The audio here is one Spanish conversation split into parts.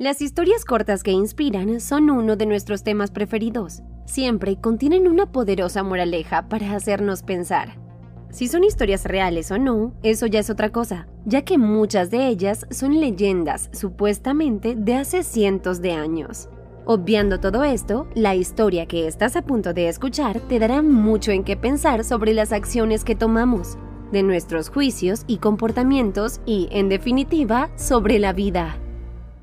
Las historias cortas que inspiran son uno de nuestros temas preferidos. Siempre contienen una poderosa moraleja para hacernos pensar. Si son historias reales o no, eso ya es otra cosa, ya que muchas de ellas son leyendas supuestamente de hace cientos de años. Obviando todo esto, la historia que estás a punto de escuchar te dará mucho en qué pensar sobre las acciones que tomamos, de nuestros juicios y comportamientos y, en definitiva, sobre la vida.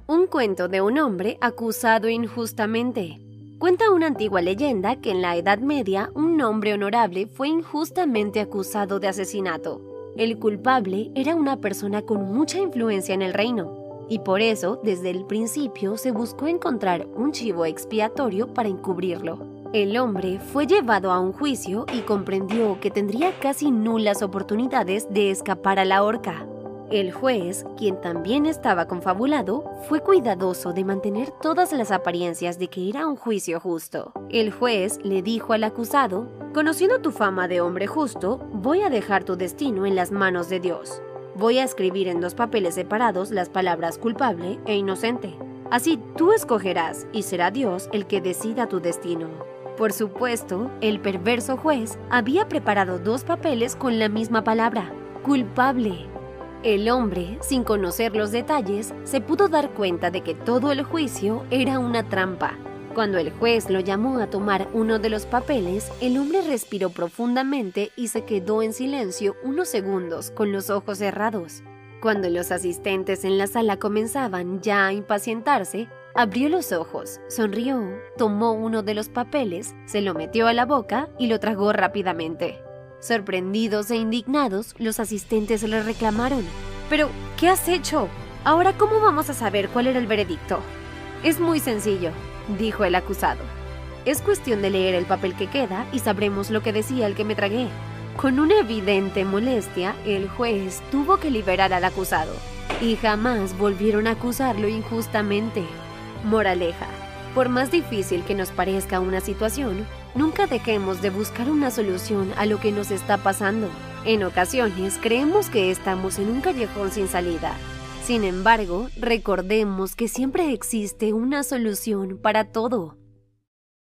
Un cuento de un hombre acusado injustamente. Cuenta una antigua leyenda que en la Edad Media un hombre honorable fue injustamente acusado de asesinato. El culpable era una persona con mucha influencia en el reino, y por eso desde el principio se buscó encontrar un chivo expiatorio para encubrirlo. El hombre fue llevado a un juicio y comprendió que tendría casi nulas oportunidades de escapar a la horca. El juez, quien también estaba confabulado, fue cuidadoso de mantener todas las apariencias de que era un juicio justo. El juez le dijo al acusado, Conociendo tu fama de hombre justo, voy a dejar tu destino en las manos de Dios. Voy a escribir en dos papeles separados las palabras culpable e inocente. Así tú escogerás y será Dios el que decida tu destino. Por supuesto, el perverso juez había preparado dos papeles con la misma palabra, culpable. El hombre, sin conocer los detalles, se pudo dar cuenta de que todo el juicio era una trampa. Cuando el juez lo llamó a tomar uno de los papeles, el hombre respiró profundamente y se quedó en silencio unos segundos con los ojos cerrados. Cuando los asistentes en la sala comenzaban ya a impacientarse, abrió los ojos, sonrió, tomó uno de los papeles, se lo metió a la boca y lo tragó rápidamente. Sorprendidos e indignados, los asistentes le reclamaron. Pero, ¿qué has hecho? Ahora, ¿cómo vamos a saber cuál era el veredicto? Es muy sencillo, dijo el acusado. Es cuestión de leer el papel que queda y sabremos lo que decía el que me tragué. Con una evidente molestia, el juez tuvo que liberar al acusado y jamás volvieron a acusarlo injustamente. Moraleja. Por más difícil que nos parezca una situación, nunca dejemos de buscar una solución a lo que nos está pasando. En ocasiones creemos que estamos en un callejón sin salida. Sin embargo, recordemos que siempre existe una solución para todo.